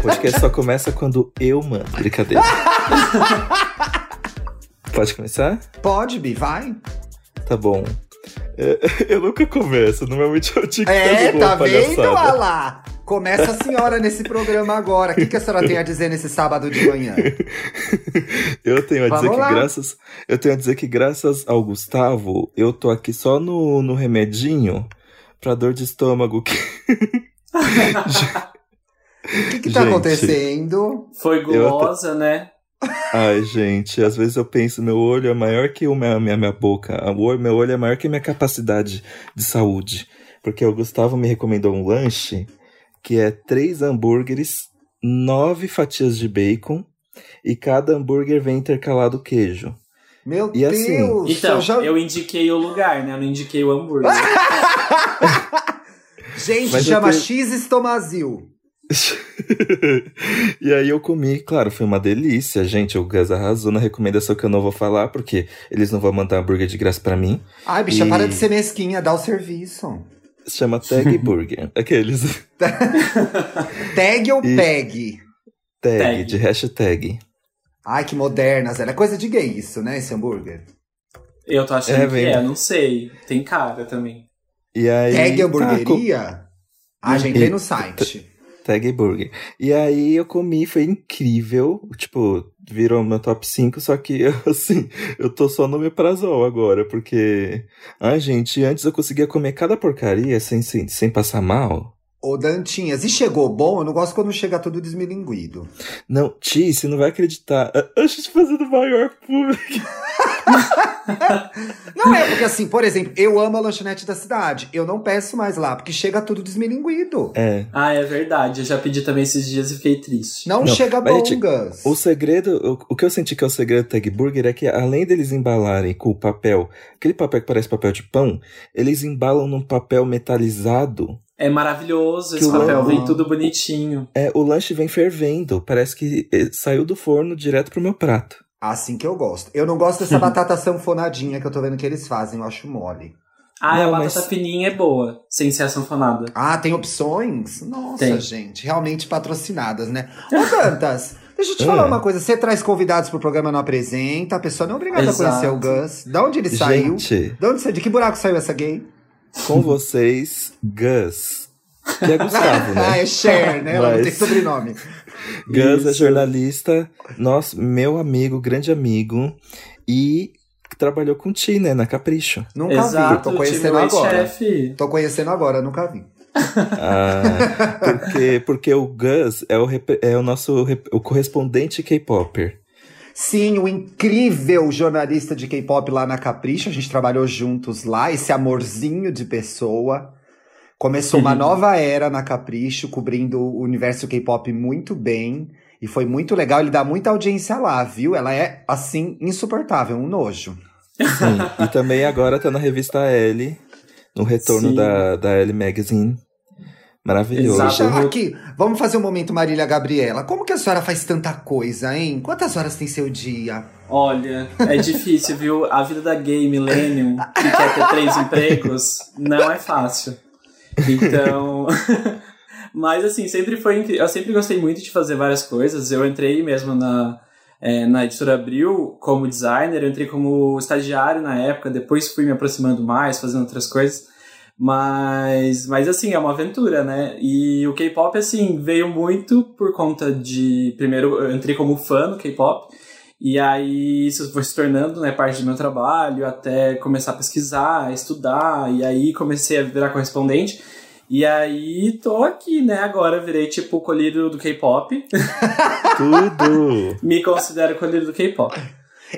podcast só começa quando eu mando. Brincadeira. Pode começar? Pode, Bi, vai. Tá bom. É, eu nunca começo, normalmente eu te É, tá vendo, Alá? Começa a senhora nesse programa agora. O que, que a senhora tem a dizer nesse sábado de manhã? eu tenho a Vamos dizer lá. que graças. Eu tenho a dizer que graças ao Gustavo, eu tô aqui só no, no remedinho pra dor de estômago. Que... O que, que tá acontecendo? Foi gulosa, né? Ai, gente, às vezes eu penso, meu olho é maior que a minha, minha, minha boca. O meu olho é maior que a minha capacidade de saúde. Porque o Gustavo me recomendou um lanche que é três hambúrgueres, nove fatias de bacon e cada hambúrguer vem intercalado queijo. Meu e assim, Deus! Assim, então, eu, já... eu indiquei o lugar, né? Eu não indiquei o hambúrguer. Gente, Mas chama tenho... X Estomazil. e aí eu comi, claro, foi uma delícia. Gente, o Gus arrasou na recomendação que eu não vou falar, porque eles não vão mandar hambúrguer de graça para mim. Ai, bicha, e... para de ser mesquinha, dá o serviço. Se chama Tag Burger. Aqueles. tag ou e... Peg? Tag, tag, de hashtag. Ai, que modernas. Era coisa de gay isso, né, esse hambúrguer? Eu tô achando é, que é, não sei. Tem cara também. E aí, Tag hamburgueria? Tá, ah, já entrei no site. Tag Burger. E aí eu comi, foi incrível. Tipo, virou meu top 5, só que, assim, eu tô só no meprazol agora, porque. Ai, gente, antes eu conseguia comer cada porcaria sem, sem, sem passar mal. Ô, Dantinhas, e chegou bom? Eu não gosto quando chega tudo desmilinguido. Não, Ti, você não vai acreditar. A gente fazendo maior público. não é, porque assim, por exemplo, eu amo a lanchonete da cidade. Eu não peço mais lá, porque chega tudo desmilinguido. É. Ah, é verdade. Eu já pedi também esses dias e fiquei triste. Não, não chega bom, gente, O segredo, o, o, que eu senti que é o segredo do Tag Burger é que além deles embalarem com o papel, aquele papel que parece papel de pão, eles embalam num papel metalizado é maravilhoso esse papel, vem tudo bonitinho. É, o lanche vem fervendo, parece que eh, saiu do forno direto pro meu prato. Assim que eu gosto. Eu não gosto dessa batata sanfonadinha que eu tô vendo que eles fazem, eu acho mole. Ah, não, a batata mas... fininha é boa, sem ser a sanfonada. Ah, tem opções? Nossa, tem. gente, realmente patrocinadas, né? Ô, Dantas, deixa eu te falar é. uma coisa. Você traz convidados pro programa, não apresenta, a pessoa não é obrigada Exato. a conhecer o Gus. Da onde ele gente. saiu? De onde, de que buraco saiu essa gay? Com vocês, Gus. Que é Gustavo, né? ah, é Cher, né? Ela Mas... não tem sobrenome. Gus é jornalista, nosso, meu amigo, grande amigo. E trabalhou com Ti, né? Na Capricho. Nunca Exato, vi, tô conhecendo agora. Chef. Tô conhecendo agora, nunca vi. ah, porque, porque o Gus é o, é o nosso o correspondente K-Popper. Sim, o incrível jornalista de K-pop lá na Capricho. A gente trabalhou juntos lá, esse amorzinho de pessoa. Começou uma nova era na Capricho, cobrindo o universo K-pop muito bem. E foi muito legal, ele dá muita audiência lá, viu? Ela é, assim, insuportável, um nojo. Sim, e também agora tá na revista L, no retorno da, da L Magazine. Maravilhoso. Exato. Aqui, vamos fazer um momento Marília Gabriela. Como que a senhora faz tanta coisa, hein? Quantas horas tem seu dia? Olha, é difícil, viu? A vida da gay millennium, que quer ter três empregos, não é fácil. Então... Mas assim, sempre foi Eu sempre gostei muito de fazer várias coisas. Eu entrei mesmo na, é, na editora Abril como designer, eu entrei como estagiário na época, depois fui me aproximando mais, fazendo outras coisas. Mas, mas assim, é uma aventura, né? E o K-pop, assim, veio muito por conta de. Primeiro, eu entrei como fã do K-pop. E aí isso foi se tornando né, parte do meu trabalho, até começar a pesquisar, estudar, e aí comecei a virar correspondente. E aí tô aqui, né? Agora virei tipo o colírio do K-pop. Tudo! Me considero colírio do K-pop.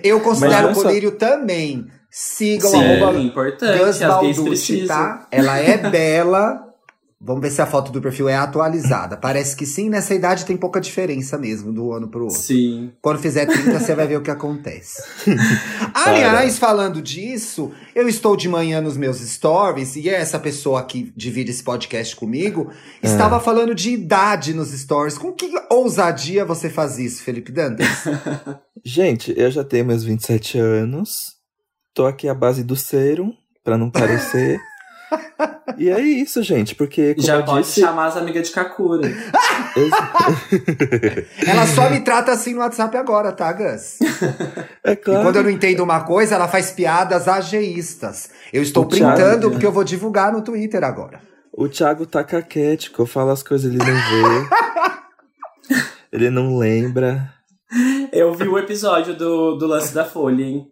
Eu considero o colírio também. Sigam Sim, arroba importante, Gus Balducci, tá? Ela é bela. Vamos ver se a foto do perfil é atualizada. Parece que sim, nessa idade tem pouca diferença mesmo do ano pro outro. Sim. Quando fizer 30, você vai ver o que acontece. Aliás, falando disso, eu estou de manhã nos meus stories e essa pessoa que divide esse podcast comigo é. estava falando de idade nos stories. Com que ousadia você faz isso, Felipe Dantas? Gente, eu já tenho meus 27 anos. Tô aqui à base do serum, para não parecer. E é isso, gente, porque. Como Já eu pode disse, chamar as amigas de Kakura. Ela só me trata assim no WhatsApp agora, tá, Gus? é E claro. quando eu não entendo uma coisa, ela faz piadas ageístas. Eu estou O Thiago, printando né? porque eu vou divulgar no Twitter agora. O Thiago tá caquético, eu falo as coisas, ele não vê. ele não lembra. Eu vi o episódio do, do lance da Folha, hein?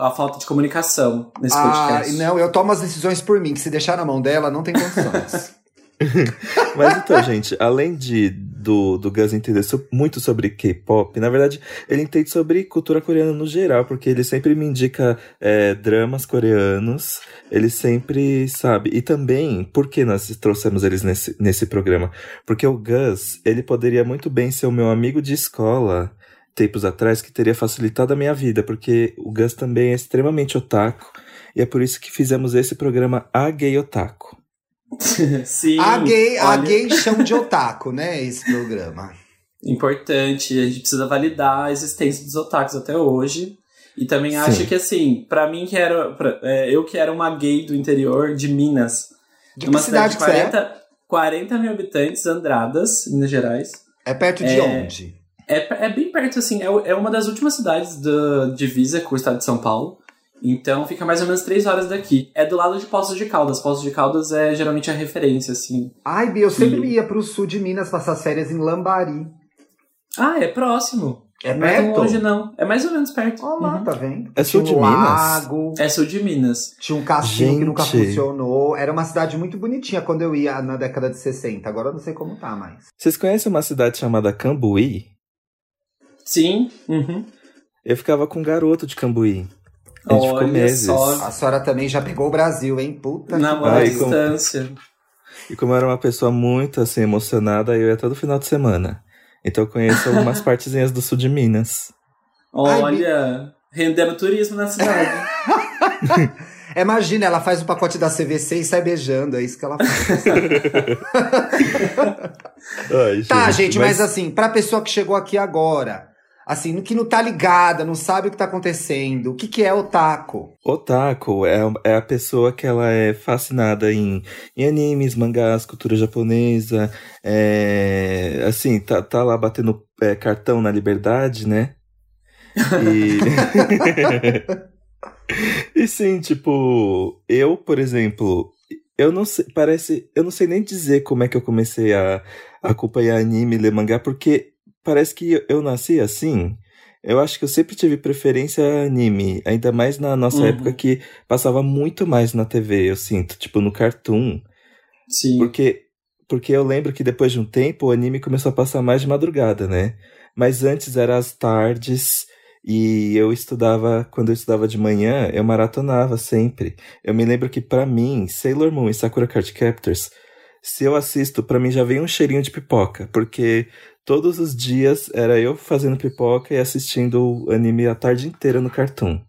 A falta de comunicação nesse Ah, podcast. não, eu tomo as decisões por mim, que se deixar na mão dela, não tem condições. Mas então, gente, além de do, do Gus entender so- muito sobre K-pop, na verdade, ele entende sobre cultura coreana no geral, porque ele sempre me indica é, dramas coreanos, ele sempre sabe. E também, por que nós trouxemos eles nesse, nesse programa? Porque o Gus, ele poderia muito bem ser o meu amigo de escola, tempos atrás, que teria facilitado a minha vida, porque o Gus também é extremamente otaku, e é por isso que fizemos esse programa A Gay Otaku. Sim. a gay, a olha, gay chão de otaku, né? Esse programa. Importante. A gente precisa validar a existência dos otakus até hoje. E também Sim. acho que, assim, pra mim que era. pra- é, eu que era uma gay do interior de Minas. De que cidade que você é? 40, 40 mil habitantes, Andradas, Minas Gerais. É perto de É. onde? É, é bem perto, assim, é, é uma das últimas cidades da divisa com o estado de São Paulo. Então fica mais ou menos três horas daqui. É do lado de Poços de Caldas. Poços de Caldas é geralmente a referência, assim. Ai, Bia, eu sempre ia pro sul de Minas passar as férias em Lambari. Ah, é próximo. É Não é tão perto? longe, não. É mais ou menos perto. Olha lá, Uhum. tá vendo? É sul de um Minas? lago, É sul de Minas. tinha um cassino que nunca funcionou. Era uma cidade muito bonitinha quando eu ia na década de 60. Agora eu não sei como tá mais. Vocês conhecem uma cidade chamada Cambuí? Sim. Uhum. Eu ficava com um garoto de Cambuí. A gente ficou Olha meses. só. A senhora também já pegou o Brasil, hein? Puta que à Ai, pariu. como- distância. E como eu era uma pessoa muito assim emocionada, eu ia todo final de semana. Então eu conheço algumas partezinhas do sul de Minas. Ai, Olha, rendendo turismo na cidade. Imagina, ela faz o pacote da CVC e sai beijando. É isso que ela faz. Ai, tá, gente, mas... assim, pra pessoa que chegou aqui agora, assim, que não tá ligada, não sabe o que tá acontecendo, o que, que é otaku? Otaku é, é a pessoa que ela é fascinada em, em animes, mangás, cultura japonesa. É, assim, tá, tá lá batendo é, cartão na liberdade, né? E... e sim, tipo, eu, por exemplo, eu não sei, parece, eu não sei nem dizer como é que eu comecei a, a acompanhar anime, ler mangá, porque parece que eu nasci assim. Eu acho que eu sempre tive preferência a anime, ainda mais na nossa Uhum. época que passava muito mais na TV, eu sinto, tipo no Cartoon. Sim. Porque, porque eu lembro que depois de um tempo o anime começou a passar mais de madrugada, né? Mas antes era às tardes e eu estudava, quando eu estudava de manhã, eu maratonava sempre. Eu me lembro que pra mim, Sailor Moon e Sakura Card Captors, se eu assisto, pra mim já vem um cheirinho de pipoca, porque todos os dias era eu fazendo pipoca e assistindo o anime a tarde inteira no Cartoon.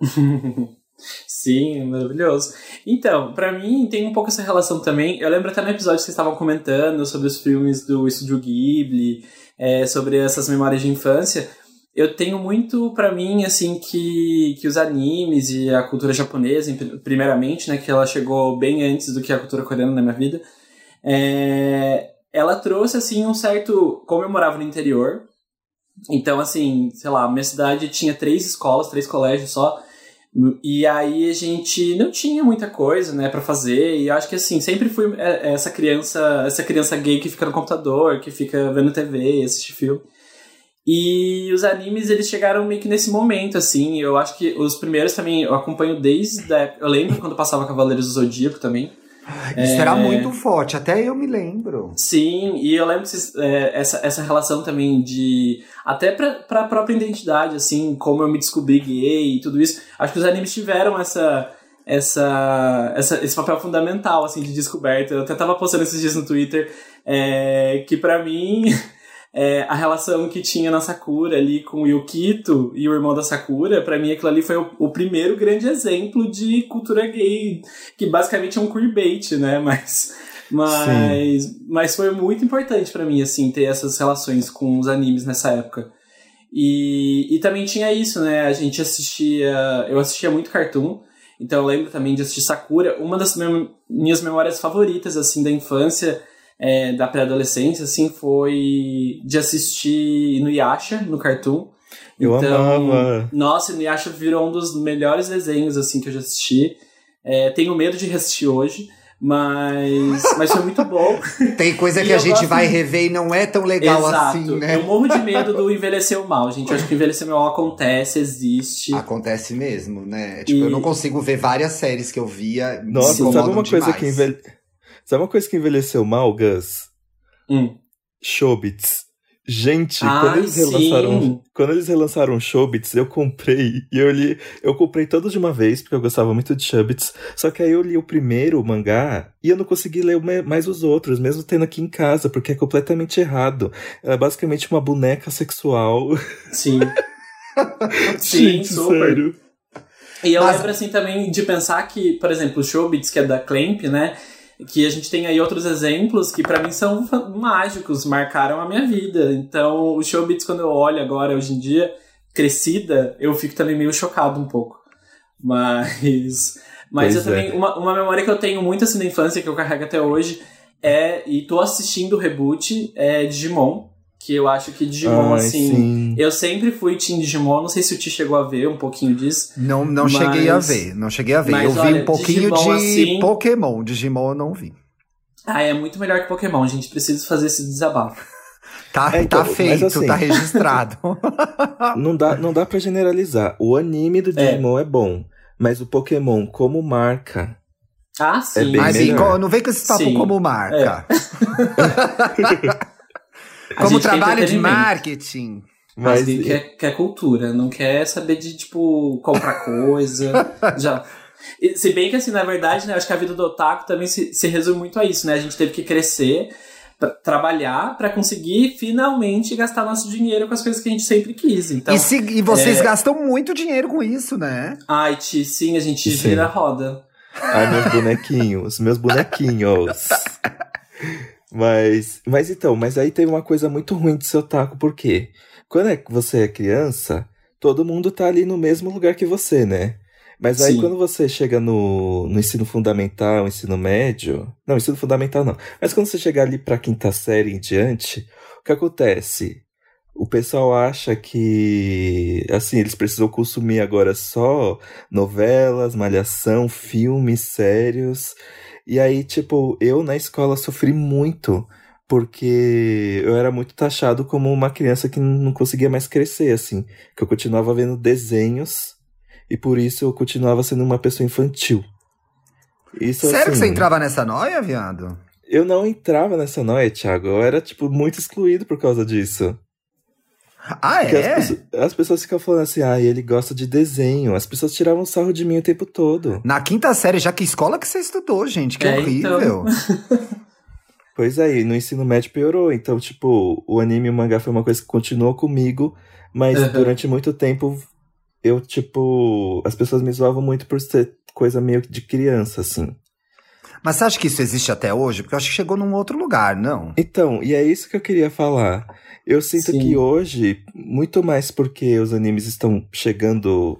Sim, maravilhoso. Então, pra mim tem um pouco essa relação também. Eu lembro até no episódio que vocês estavam comentando sobre os filmes do Estúdio Ghibli, é, sobre essas memórias de infância. Eu tenho muito pra mim, assim, que, que os animes e a cultura japonesa, primeiramente, né, que ela chegou bem antes do que a cultura coreana na minha vida, é, ela trouxe, assim, um certo... Como eu morava no interior, então, assim, sei lá, minha cidade tinha três escolas, três colégios só, e aí a gente não tinha muita coisa, né, para fazer. E eu acho que assim, sempre fui é, essa criança, essa criança gay que fica no computador, que fica vendo TV, assiste filme. E os animes, eles chegaram meio que nesse momento, assim. Eu acho que os primeiros também eu acompanho desde a. Eu lembro quando passava Cavaleiros do Zodíaco também. Isso É. era muito forte, até eu me lembro. Sim, e eu lembro que é, essa, essa relação também de. Até pra, pra própria identidade, assim, como eu me descobri gay e tudo isso. Acho que os animes tiveram essa. Essa, essa, esse papel fundamental, assim, de descoberta. Eu até tava postando esses dias no Twitter é, que pra mim é, a relação que tinha na Sakura ali com o Yukito e o irmão da Sakura, pra mim aquilo ali foi o, o primeiro grande exemplo de cultura gay, que basicamente é um queerbait, né? Mas, mas, mas foi muito importante pra mim, assim, ter essas relações com os animes nessa época. E, e também tinha isso, né? A gente assistia. Eu assistia muito cartoon. Então eu lembro também de assistir Sakura. Uma das minhas memórias favoritas, assim, da infância, é, da pré-adolescência, assim, foi de assistir no Yasha, no Cartoon. Eu então, amava. Nossa, no Yasha virou um dos melhores desenhos, assim, que eu já assisti. É, tenho medo de reassistir hoje. Mas, mas foi muito bom. Tem coisa que a gente vai rever e não é tão legal Exato. assim, né? Eu morro de medo do envelhecer mal, gente. Eu acho que o envelhecer mal acontece, existe. Acontece mesmo, né? Tipo, e... eu não consigo ver várias séries que eu via. Nossa, sabe uma coisa que envelhe... Sabe uma coisa que envelheceu mal, Gus? Hum. Showbits. Gente, quando, eles relançaram, quando eles relançaram Showbits, eu comprei e eu li. Eu comprei todos de uma vez, porque eu gostava muito de Showbits. Só que aí eu li o primeiro, o mangá, e eu não consegui ler mais os outros, mesmo tendo aqui em casa, porque é completamente errado. É basicamente uma boneca sexual. Sim. Sim, Gente, super. Sério. E eu Mas... lembro assim também de pensar que, por exemplo, o Showbits, que é da Clamp, né? Que a gente tem aí outros exemplos que para mim são mágicos, marcaram a minha vida. Então, o Showbiz, quando eu olho agora, hoje em dia, crescida, eu fico também meio chocado um pouco. Mas, mas eu é. também, uma, uma memória que eu tenho muito assim da infância, que eu carrego até hoje, é, e tô assistindo o reboot, é Digimon que eu acho que Digimon, Ai, assim. Sim. Eu sempre fui Team Digimon, não sei se o Ti chegou a ver um pouquinho disso. Não, não mas... cheguei a ver, não cheguei a ver. Mas, eu vi olha, um pouquinho Digimon, de assim... Pokémon. Digimon eu não vi. Ah, é muito melhor que Pokémon, a gente precisa fazer esse desabafo. Tá, é, então, tá feito, assim, tá registrado. não, dá, não dá pra generalizar. O anime do é. Digimon é, é bom, mas o Pokémon como marca. Ah, sim. É bem mas melhor. não vem com esse papo sim. como marca. É. Como trabalho de marketing. Mas, Mas quer, quer cultura, não quer saber de, tipo, comprar coisa. já. Se bem que, assim, na verdade, né, acho que a vida do otaku também se, se resume muito a isso, né? A gente teve que crescer, pra, trabalhar para conseguir finalmente gastar nosso dinheiro com as coisas que a gente sempre quis. Então, e, se, e vocês é... gastam muito dinheiro com isso, né? Ai, Ti, sim, a gente sim. gira a roda. Ai, meus bonequinhos, meus bonequinhos. Mas, mas então, mas aí tem uma coisa muito ruim de seu taco, porque quando é, você é criança, todo mundo tá ali no mesmo lugar que você, né? Mas aí Sim. quando você chega no, no ensino fundamental, ensino médio. Não, ensino fundamental não. Mas quando você chegar ali pra quinta série em diante, o que acontece? O pessoal acha que, assim, eles precisam consumir agora só novelas, malhação, filmes sérios. E aí, tipo, eu na escola sofri muito, porque eu era muito taxado como uma criança que não conseguia mais crescer, assim. Que eu continuava vendo desenhos e por isso eu continuava sendo uma pessoa infantil. Isso, Sério assim, que você entrava nessa noia, viado? Eu não entrava nessa noia, Thiago. Eu era, tipo, muito excluído por causa disso. Ah, Porque é? As pessoas, as pessoas, ficam falando assim, ah, ele gosta de desenho. As pessoas tiravam sarro de mim o tempo todo. Na quinta série, já que escola que você estudou, gente, que é, horrível. Então... pois é, no ensino médio piorou. Então, tipo, o anime e o mangá foi uma coisa que continuou comigo, mas uhum. durante muito tempo eu, tipo, as pessoas me zoavam muito por ser coisa meio de criança, assim. Mas você acha que isso existe até hoje? Porque eu acho que chegou num outro lugar, não? Então, e é isso que eu queria falar. Eu sinto Sim. que hoje, muito mais porque os animes estão chegando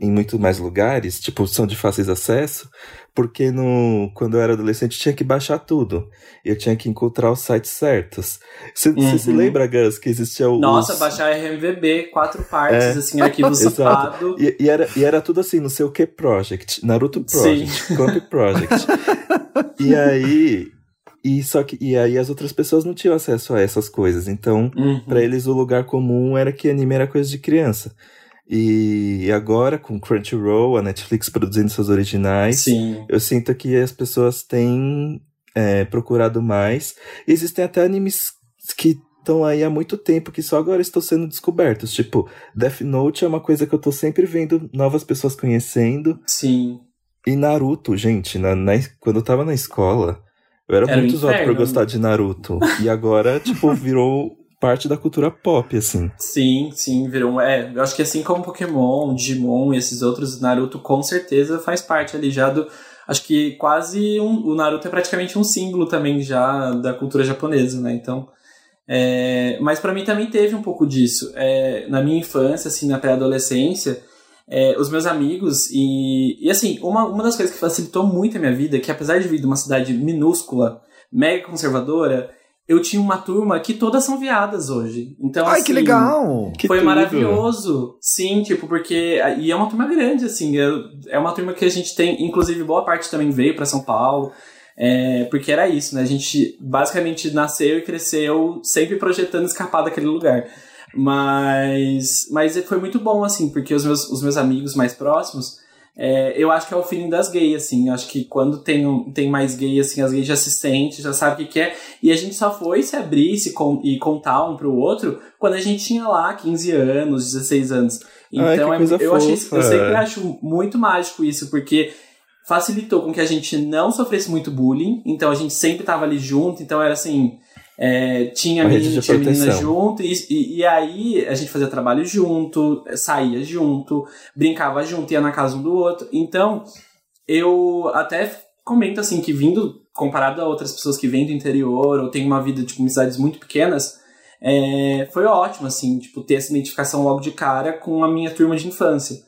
em muito mais lugares, tipo, são de fácil acesso, porque no, quando eu era adolescente tinha que baixar tudo. Eu tinha que encontrar os sites certos. Você uhum. se lembra, Gus, que existia o. Nossa, os... baixar RMVB, quatro partes, é. assim, arquivo zipado. E, e, era, e era tudo assim, não sei o que Project, Naruto Project, Clamp Project. e aí. E só que e aí as outras pessoas não tinham acesso a essas coisas. Então, uhum. para eles o lugar comum era que anime era coisa de criança. E agora, com Crunchyroll, a Netflix produzindo seus originais, Sim. eu sinto que as pessoas têm é, procurado mais. Existem até animes que estão aí há muito tempo, que só agora estão sendo descobertos. Tipo, Death Note é uma coisa que eu tô sempre vendo novas pessoas conhecendo. Sim. E Naruto, gente, na, na quando eu tava na escola, eu era, era muito zoado por gostar de Naruto. e agora, tipo, virou parte da cultura pop, assim. Sim, sim, virou. É, eu acho que assim como Pokémon, Digimon e esses outros, Naruto com certeza faz parte ali já do. Acho que quase um, o Naruto é praticamente um símbolo também já da cultura japonesa, né? Então. É, mas para mim também teve um pouco disso. É, na minha infância, assim, na pré-adolescência, é, os meus amigos e, e assim, uma, uma das coisas que facilitou muito a minha vida, é que apesar de vir de uma cidade minúscula, mega conservadora, eu tinha uma turma que todas são viadas hoje. Então, Ai, assim, que legal! Que foi tudo. maravilhoso. Sim, tipo, porque. E é uma turma grande, assim. é- É uma turma que a gente tem. Inclusive, boa parte também veio para São Paulo. é, porque era isso, né? A gente basicamente nasceu e cresceu sempre projetando escapar daquele lugar. Mas. Mas foi muito bom, assim, porque os meus, os meus amigos mais próximos. É, eu acho que é o feeling das gays, assim. Eu acho que quando tem, um- tem mais gay, assim, as gays já se sentem, já sabem o que quer. E a gente só foi se abrir se con- e contar um pro outro quando a gente tinha lá 15 anos, 16 anos. Ai, Então que é- eu, achei, eu sempre acho muito mágico isso, porque facilitou com que a gente não sofresse muito bullying. Então a gente sempre tava ali junto, então era assim. É, tinha Uma de tinha menina junto, e, e, e aí a gente fazia trabalho junto, saía junto, brincava junto, ia na casa um do outro. Então, eu até comento assim que vindo, comparado a outras pessoas que vêm do interior ou têm uma vida, tipo, em cidades muito pequenas, é, foi ótimo, assim, tipo, ter essa identificação logo de cara com a minha turma de infância.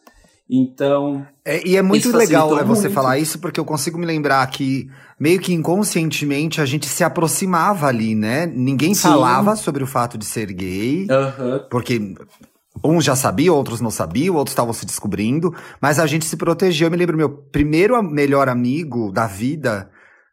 Então, É, e é muito legal é você muito. falar isso, porque eu consigo me lembrar que, meio que inconscientemente, a gente se aproximava ali, né? Ninguém Sim. falava sobre o fato de ser gay, aham, porque uns já sabiam, outros não sabiam, outros estavam se descobrindo, mas a gente se protegeu. Eu me lembro, meu primeiro melhor amigo da vida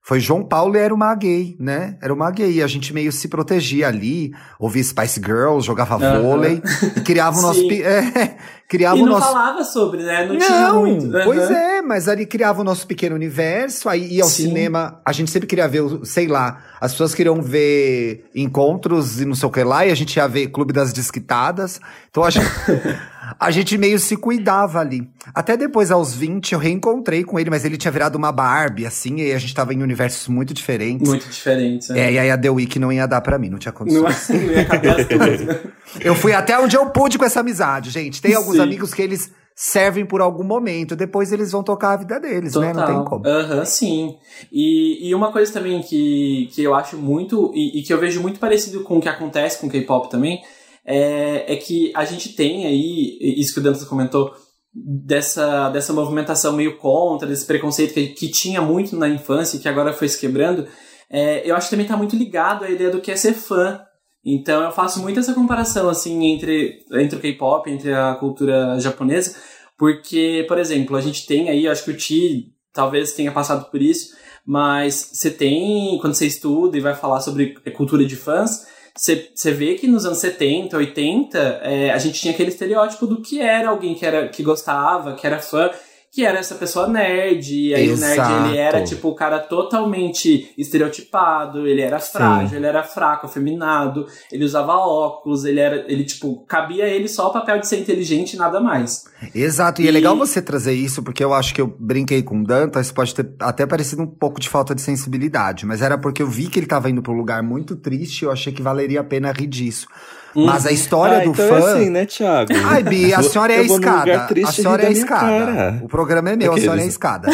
foi João Paulo e era uma gay, né? Era uma gay. E a gente meio se protegia ali, ouvia Spice Girls, jogava Aham. vôlei e criava o nosso. É, criava e o não nosso. falava sobre, né? Não, tinha muito. Pois aham. é, mas ali criava o nosso pequeno universo, aí ia ao Sim. cinema, a gente sempre queria ver, sei lá, as pessoas queriam ver encontros e não sei o que lá, e a gente ia ver Clube das Desquitadas, então a gente, a gente meio se cuidava ali. Até depois, aos 20, eu reencontrei com ele, mas ele tinha virado uma Barbie, assim, e a gente tava em universos muito diferentes. Muito diferente. né? É, e aí a The Week não ia dar pra mim, não tinha condições. não ia caber as duas, né? Eu fui até onde eu pude com essa amizade, gente. Tem alguns Sim. amigos que eles servem por algum momento, depois eles vão tocar a vida deles, né? Não tem como. Aham, sim. E, e uma coisa também que, que eu acho muito, e, e que eu vejo muito parecido com o que acontece com o K-pop também, é, é que a gente tem aí, isso que o Dantas comentou, dessa, dessa movimentação meio contra, desse preconceito que, que tinha muito na infância e que agora foi se quebrando, é, eu acho que também está muito ligado à ideia do que é ser fã. Então eu faço muito essa comparação assim entre, entre o K-pop, entre a cultura japonesa, porque, por exemplo, a gente tem aí, acho que o Ti talvez tenha passado por isso, mas você tem, quando você estuda e vai falar sobre cultura de fãs, você, vê que nos anos 70, 80, é, a gente tinha aquele estereótipo do que era alguém que, era, que gostava, que era fã, que era essa pessoa nerd, e aí o nerd Exato. ele era tipo o cara totalmente estereotipado, ele era frágil, ele era fraco, afeminado, ele usava óculos, ele era, ele tipo, cabia ele só o papel de ser inteligente e nada mais. Exato, e, é E- legal você trazer isso, porque eu acho que eu brinquei com o Dantas, pode ter até parecido um pouco de falta de sensibilidade, mas era porque eu vi que ele tava indo pra um lugar muito triste e eu achei que valeria a pena rir disso. Mas a história ah, do então fã. é assim, né, Thiago? Ai, Bi, a senhora é a escada. A senhora é a escada. cara. O programa é meu, a senhora é a Aqueles. escada.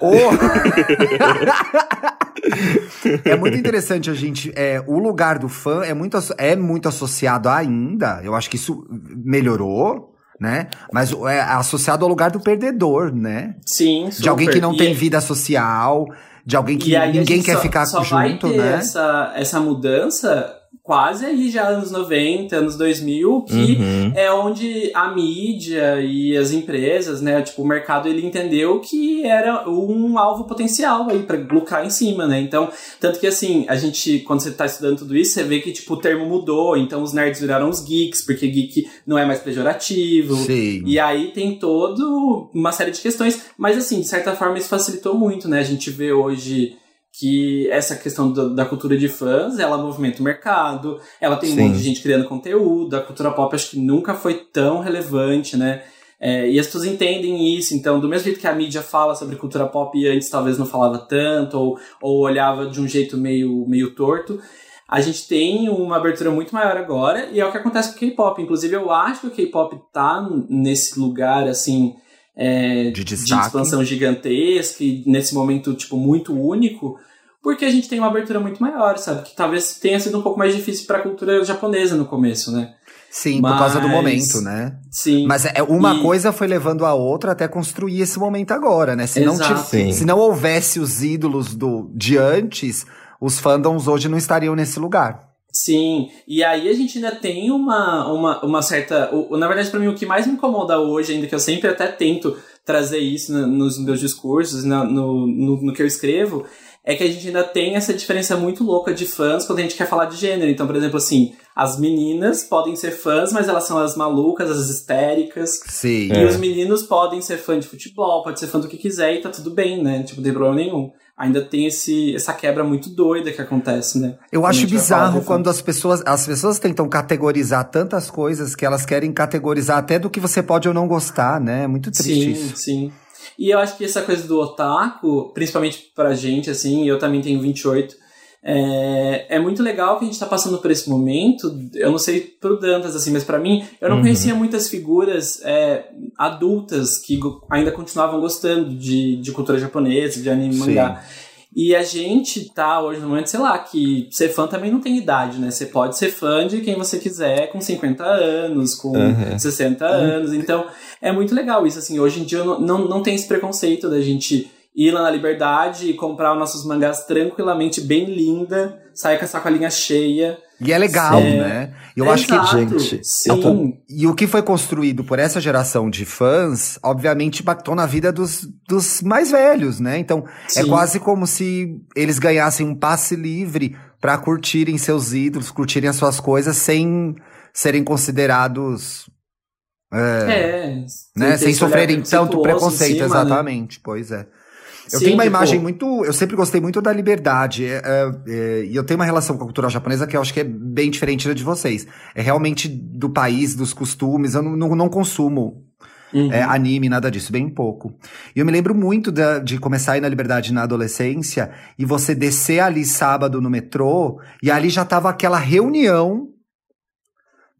O- é muito interessante a gente. É, o lugar do fã é muito, é muito associado ainda. Eu acho que isso melhorou, né? Mas é associado ao lugar do perdedor, né? Sim, De alguém que não E- tem vida social, de alguém que ninguém quer só- ficar só vai junto, ter né? Essa, essa mudança quase aí já anos 90, anos 2000, que Uhum. é onde a mídia e as empresas, né, tipo, o mercado ele entendeu que era um alvo potencial aí para lucrar em cima, né? Então, tanto que assim, a gente quando você tá estudando tudo isso, você vê que tipo o termo mudou, então os nerds viraram os geeks, porque geek não é mais pejorativo. Sim. E aí tem todo uma série de questões, mas assim, de certa forma isso facilitou muito, né? A gente vê hoje que essa questão da, da cultura de fãs, ela movimenta o mercado, ela tem um Sim. monte de gente criando conteúdo, a cultura pop acho que nunca foi tão relevante, né? É, e as pessoas entendem isso, então, do mesmo jeito que a mídia fala sobre cultura pop e antes talvez não falava tanto, ou, ou olhava de um jeito meio, meio torto, a gente tem uma abertura muito maior agora, e é o que acontece com o K-pop. Inclusive, eu acho que o K-pop tá nesse lugar, assim, é, De de expansão gigantesca e nesse momento, tipo, muito único, porque a gente tem uma abertura muito maior, sabe? Que talvez tenha sido um pouco mais difícil pra cultura japonesa no começo, né? Sim, Mas... por causa do momento, né? Sim. Mas é, uma e... coisa foi levando a outra até construir esse momento agora, né? Se, Exato. não, te, se não houvesse os ídolos do, de antes, os fandoms hoje não estariam nesse lugar. Sim, e aí a gente ainda tem uma, uma, uma certa. O, na verdade, para mim, o que mais me incomoda hoje, ainda que eu sempre até tento trazer isso no, nos meus discursos, no, no, no, que eu escrevo, é que a gente ainda tem essa diferença muito louca de fãs quando a gente quer falar de gênero. Então, por exemplo, assim, as meninas podem ser fãs, mas elas são as malucas, as histéricas. Sim. E é. os meninos podem ser fã de futebol, pode ser fã do que quiser e tá tudo bem, né? Tipo, não tem problema nenhum ainda tem esse, essa quebra muito doida que acontece, né? Eu acho bizarro quando as pessoas, as pessoas tentam categorizar tantas coisas que elas querem categorizar até do que você pode ou não gostar, né? É muito triste sim, isso. Sim, E eu acho que essa coisa do otaku, principalmente pra gente, assim, eu também tenho 28, é, é muito legal que a gente está passando por esse momento. Eu não sei pro Dantas, assim, mas para mim, eu não uhum. conhecia muitas figuras é, adultas que ainda continuavam gostando de, de cultura japonesa, de anime mangá. E a gente tá hoje no momento, sei lá, que ser fã também não tem idade, né? Você pode ser fã de quem você quiser com 50 anos, com uhum. 60 anos. Então, é muito legal isso, assim. Hoje em dia não, não, não tem esse preconceito da gente ir lá na Liberdade e comprar os nossos mangás tranquilamente, bem linda, sair com a sacolinha cheia. E é legal, é, né? Eu é acho exato, que, gente. Sim. E o que foi construído por essa geração de fãs, obviamente, impactou na vida dos, dos mais velhos, né? Então, é sim. é quase como se eles ganhassem um passe livre para curtirem seus ídolos, curtirem as suas coisas sem serem considerados. É, é né? sem sofrerem tanto preconceito, cima, né? exatamente. Né? Pois é. Eu Sim, tenho uma tipo... imagem muito. Eu sempre gostei muito da liberdade. É, é, e eu tenho uma relação com a cultura japonesa que eu acho que é bem diferente da de vocês. É realmente do país, dos costumes. Eu não, não, não consumo Uhum. É, anime, nada disso, bem pouco. E eu me lembro muito de, de começar a ir na Liberdade na adolescência e você descer ali sábado no metrô e ali já tava aquela reunião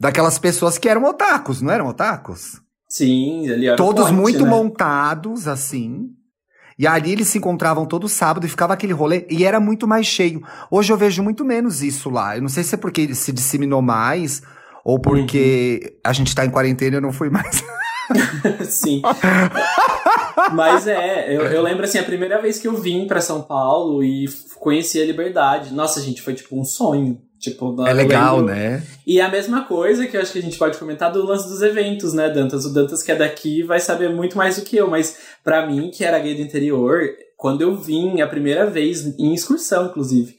daquelas pessoas que eram otakus, não eram otakus? Sim, ali era Todos forte, muito né? montados, assim. E ali eles se encontravam todo sábado e ficava aquele rolê e era muito mais cheio. Hoje eu vejo muito menos isso lá. Eu não sei se é porque se disseminou mais ou porque uhum. a gente tá em quarentena e eu não fui mais. Sim. Mas é, eu, eu, lembro assim, a primeira vez que eu vim para São Paulo e conheci a Liberdade. Nossa, gente, foi tipo um sonho. Tipo, é legal, lembro... né? E a mesma coisa que eu acho que a gente pode comentar do lance dos eventos, né, Dantas? O Dantas que é daqui vai saber muito mais do que eu, mas para mim, que era gay do interior, quando eu vim a primeira vez, em excursão, inclusive,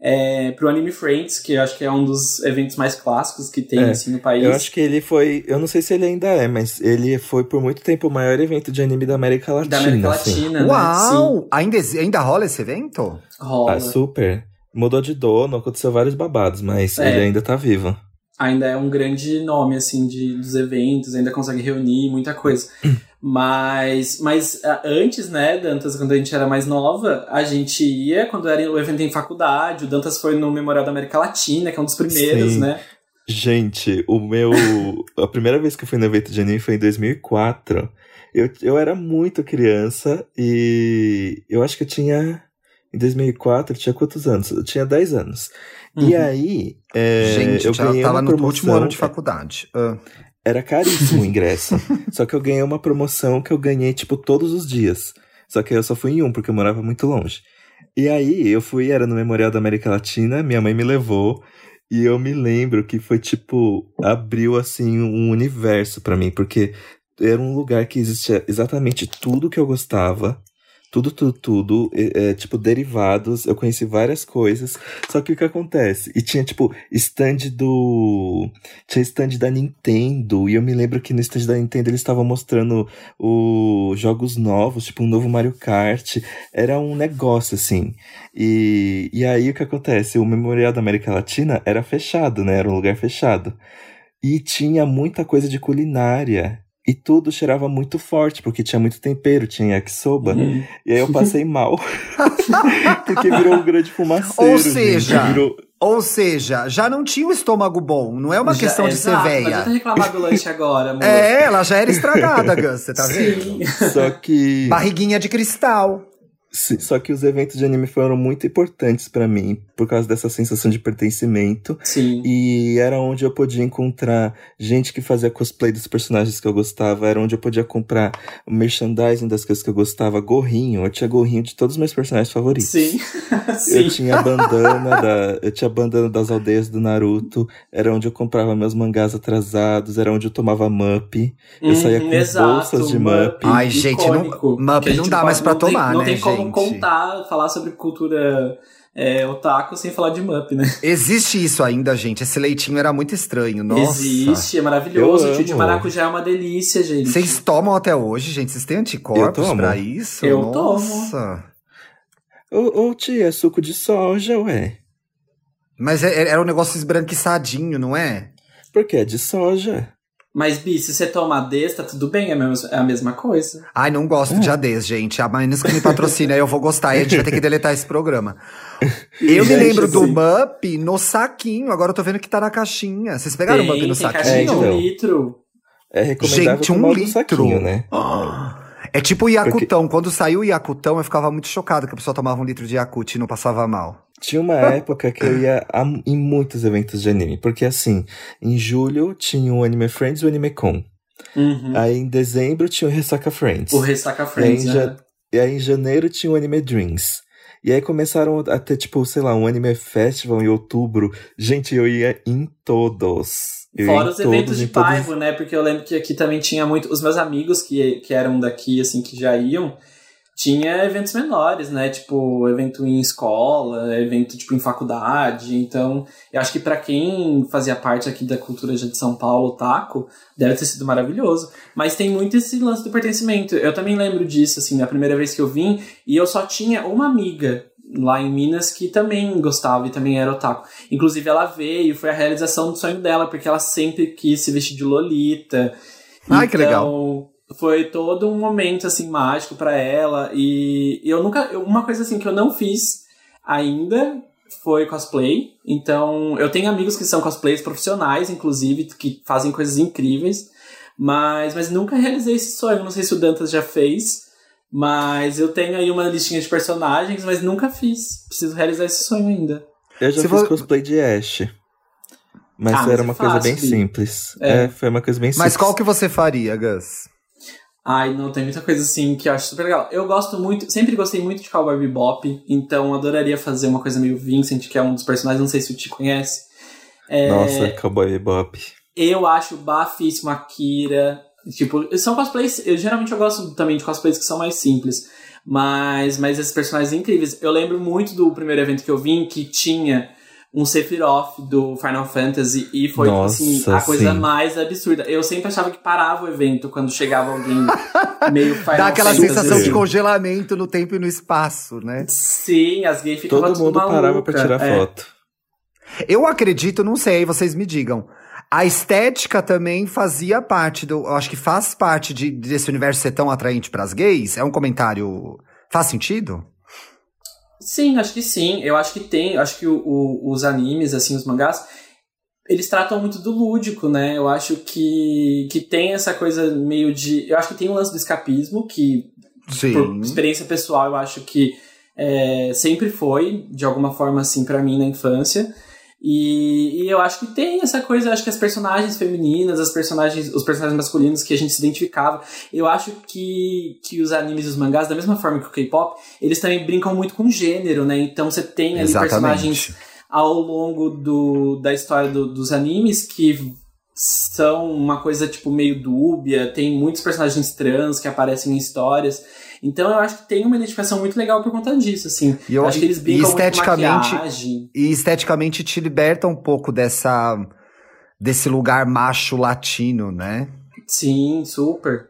é, pro Anime Friends, que eu acho que é um dos eventos mais clássicos que tem, é, assim, no país. Eu acho que ele foi, eu não sei se ele ainda é, mas ele foi por muito tempo o maior evento de anime da América Latina. Da América assim. Latina, né? Uau! Ainda, ainda rola esse evento? Rola. Ah, super mudou de dono, aconteceu vários babados, mas é. ele ainda tá vivo. Ainda é um grande nome, assim, de, dos eventos, ainda consegue reunir muita coisa. mas, mas antes, né, Dantas, quando a gente era mais nova, a gente ia, quando era o evento em faculdade, o Dantas foi no Memorial da América Latina, que é um dos primeiros, Sim. né? Gente, o meu. a primeira vez que eu fui no evento de anime foi em 2004. Eu, eu era muito criança e eu acho que eu tinha em 2004, eu tinha quantos anos? Eu tinha 10 anos. Uhum. E aí, é, Gente, eu ganhei tava uma promoção, no último ano de faculdade. Uh. Era caríssimo o ingresso. só que eu ganhei uma promoção que eu ganhei, tipo, todos os dias. Só que eu só fui em um, porque eu morava muito longe. E aí, eu fui, era no Memorial da América Latina, minha mãe me levou. E eu me lembro que foi, tipo, abriu, assim, um universo para mim. Porque era um lugar que existia exatamente tudo que eu gostava tudo, tudo, tudo, é, tipo, derivados. Eu conheci várias coisas. Só que o que acontece? E tinha, tipo, stand do. Tinha stand da Nintendo. E eu me lembro que no stand da Nintendo eles estavam mostrando os jogos novos, tipo, um novo Mario Kart. Era um negócio, assim. E, e aí o que acontece? O Memorial da América Latina era fechado, né? Era um lugar fechado. E tinha muita coisa de culinária. E tudo cheirava muito forte, porque tinha muito tempero, tinha yakisoba. Uhum. E aí eu passei mal. porque virou um grande fumaceiro. Ou seja, gente, virou... ou seja, já não tinha o estômago bom. Não é uma já, questão de exato, ser velha. Não adianta reclamar do lanche agora, amor. É, ela já era estragada, Gus, você tá vendo? Só que... Barriguinha de cristal. Sim, Só que os eventos de anime foram muito importantes pra mim, por causa dessa sensação de pertencimento. Sim. E era onde eu podia encontrar gente que fazia cosplay dos personagens que eu gostava, era onde eu podia comprar merchandising das coisas que eu gostava, gorrinho. Eu tinha gorrinho de todos os meus personagens favoritos. Sim. Sim. Eu tinha a bandana da, eu tinha a bandana das aldeias do Naruto, era onde eu comprava meus mangás atrasados, era onde eu tomava mup. Eu saía com Uhum, exato, bolsas de Mup. Ai, gente, não- Mup não gente dá mais tem- tomar, né, tem como contar, falar sobre cultura é, otaku sem falar de Mup, né? Existe isso ainda, gente. Esse leitinho era muito estranho. Nossa. Existe, é maravilhoso. Eu O tio de maracujá é uma delícia, gente. Vocês tomam até hoje, gente? Vocês têm anticorpos tomo. pra isso? Eu Nossa. Ô, ô tia, é suco de soja, ué. Mas é- era um negócio esbranquiçadinho, não é? Porque é de soja. Mas, Bi, se você toma Ades, tá tudo bem, é a mesma, é a mesma coisa. Ai, não gosto É. de Ades, gente. A menos que me patrocina, aí eu vou gostar. E a gente vai ter que deletar esse programa. Eu me Gente, lembro do assim, Mup no saquinho. Agora eu tô vendo que tá na caixinha. Vocês pegaram o Tem, Mup no tem saquinho? caixinha de Então. um litro. É recomendável Gente, um o litro. saquinho, né? É tipo o Yakutão. Quando saiu o Yakutão, eu ficava muito chocado que a pessoa tomava um litro de Yakut e não passava mal. Tinha uma época que eu ia a- em muitos eventos de anime. Porque assim, em julho tinha o Anime Friends e o Anime Con. Uhum. Aí em dezembro tinha o Ressaca Friends. O Ressaca Friends, E aí, já- né? E aí em janeiro tinha o Anime Dreams. E aí começaram a ter, tipo, sei lá, um Anime Festival em outubro. Gente, eu ia em todos. Eu Fora os eventos todos, de em todos. Paivo, né? Porque eu lembro que aqui também tinha muito. Os meus amigos que, que eram daqui, assim, que já iam, tinha eventos menores, né? Tipo, evento em escola, evento, tipo, em faculdade. Então, eu acho que pra quem fazia parte aqui da cultura já de São Paulo, taco, deve ter sido maravilhoso. Mas tem muito esse lance do pertencimento. Eu também lembro disso, assim, na primeira vez que eu vim, e eu só tinha uma amiga lá em Minas que também gostava e também era otaku. Inclusive ela veio, foi a realização do sonho dela, porque ela sempre quis se vestir de Lolita. Ai, que Então, Foi todo um momento assim mágico pra ela e eu nunca, uma coisa assim que eu não fiz ainda foi cosplay. Então, eu tenho amigos que são cosplayers profissionais, inclusive, que fazem coisas incríveis, mas mas nunca realizei esse sonho. Não sei se o Dantas já fez. Mas eu tenho aí uma listinha de personagens, mas nunca fiz. Preciso realizar esse sonho ainda. Eu já Se fiz for- cosplay de Ash. Mas Ah, mas era é uma coisa fácil, bem Bi. simples. É. É. foi uma coisa bem Mas simples. qual que você faria, Gus? Ai, não, tem muita coisa assim que eu acho super legal. Eu gosto muito, sempre gostei muito de Cowboy Bebop, então adoraria fazer uma coisa meio Vincent, que é um dos personagens, não sei se o Ti conhece. É, Nossa, Cowboy Bebop. Eu acho bafíssimo Akira. Tipo, são cosplays. Eu geralmente eu gosto também de cosplays que são mais simples. Mas, mas esses personagens incríveis. Eu lembro muito do primeiro evento que eu vim que tinha um Sephiroth do Final Fantasy e foi tipo assim, Nossa, a coisa sim. mais absurda. Eu sempre achava que parava o evento quando chegava alguém meio Final Dá aquela Fantasy. sensação de assim. congelamento no tempo e no espaço, né? Sim, as gays ficavam Todo tudo mundo parava pra maluca. tirar É. foto. Eu acredito, não sei, vocês me digam. A estética também fazia parte do. Eu acho que faz parte de, desse universo ser tão atraente pras gays. É um comentário. Faz sentido? Sim, acho que sim. Eu acho que tem. Acho que o- o- os animes, assim, os mangás, eles tratam muito do lúdico, né? Eu acho que, que tem essa coisa meio de. Eu acho que tem o lance do escapismo, que Sim. por experiência pessoal, eu acho que é, sempre foi, de alguma forma, assim, pra mim na infância. E, e eu acho que tem essa coisa, eu acho que as personagens femininas, as personagens, os personagens masculinos que a gente se identificava, eu acho que, que os animes e os mangás, da mesma forma que o K-pop, eles também brincam muito com gênero, né? Então você tem ali personagens Exatamente. ao longo do, da história do- dos animes que são uma coisa tipo meio dúbia, tem muitos personagens trans que aparecem em histórias. Então eu acho que tem uma identificação muito legal por conta disso, assim. E eu- acho que eles e brincam muito com esteticamente- maquiagem. E esteticamente te liberta um pouco dessa. desse lugar macho latino, né? Sim, super.